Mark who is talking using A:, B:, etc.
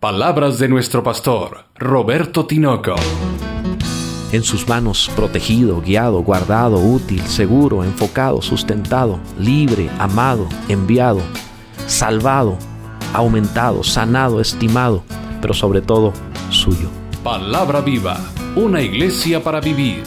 A: Palabras de nuestro pastor, Roberto Tinoco.
B: En sus manos, protegido, guiado, guardado, útil, seguro, enfocado, sustentado, libre, amado, enviado, salvado, aumentado, sanado, estimado, pero sobre todo suyo.
A: Palabra viva, una iglesia para vivir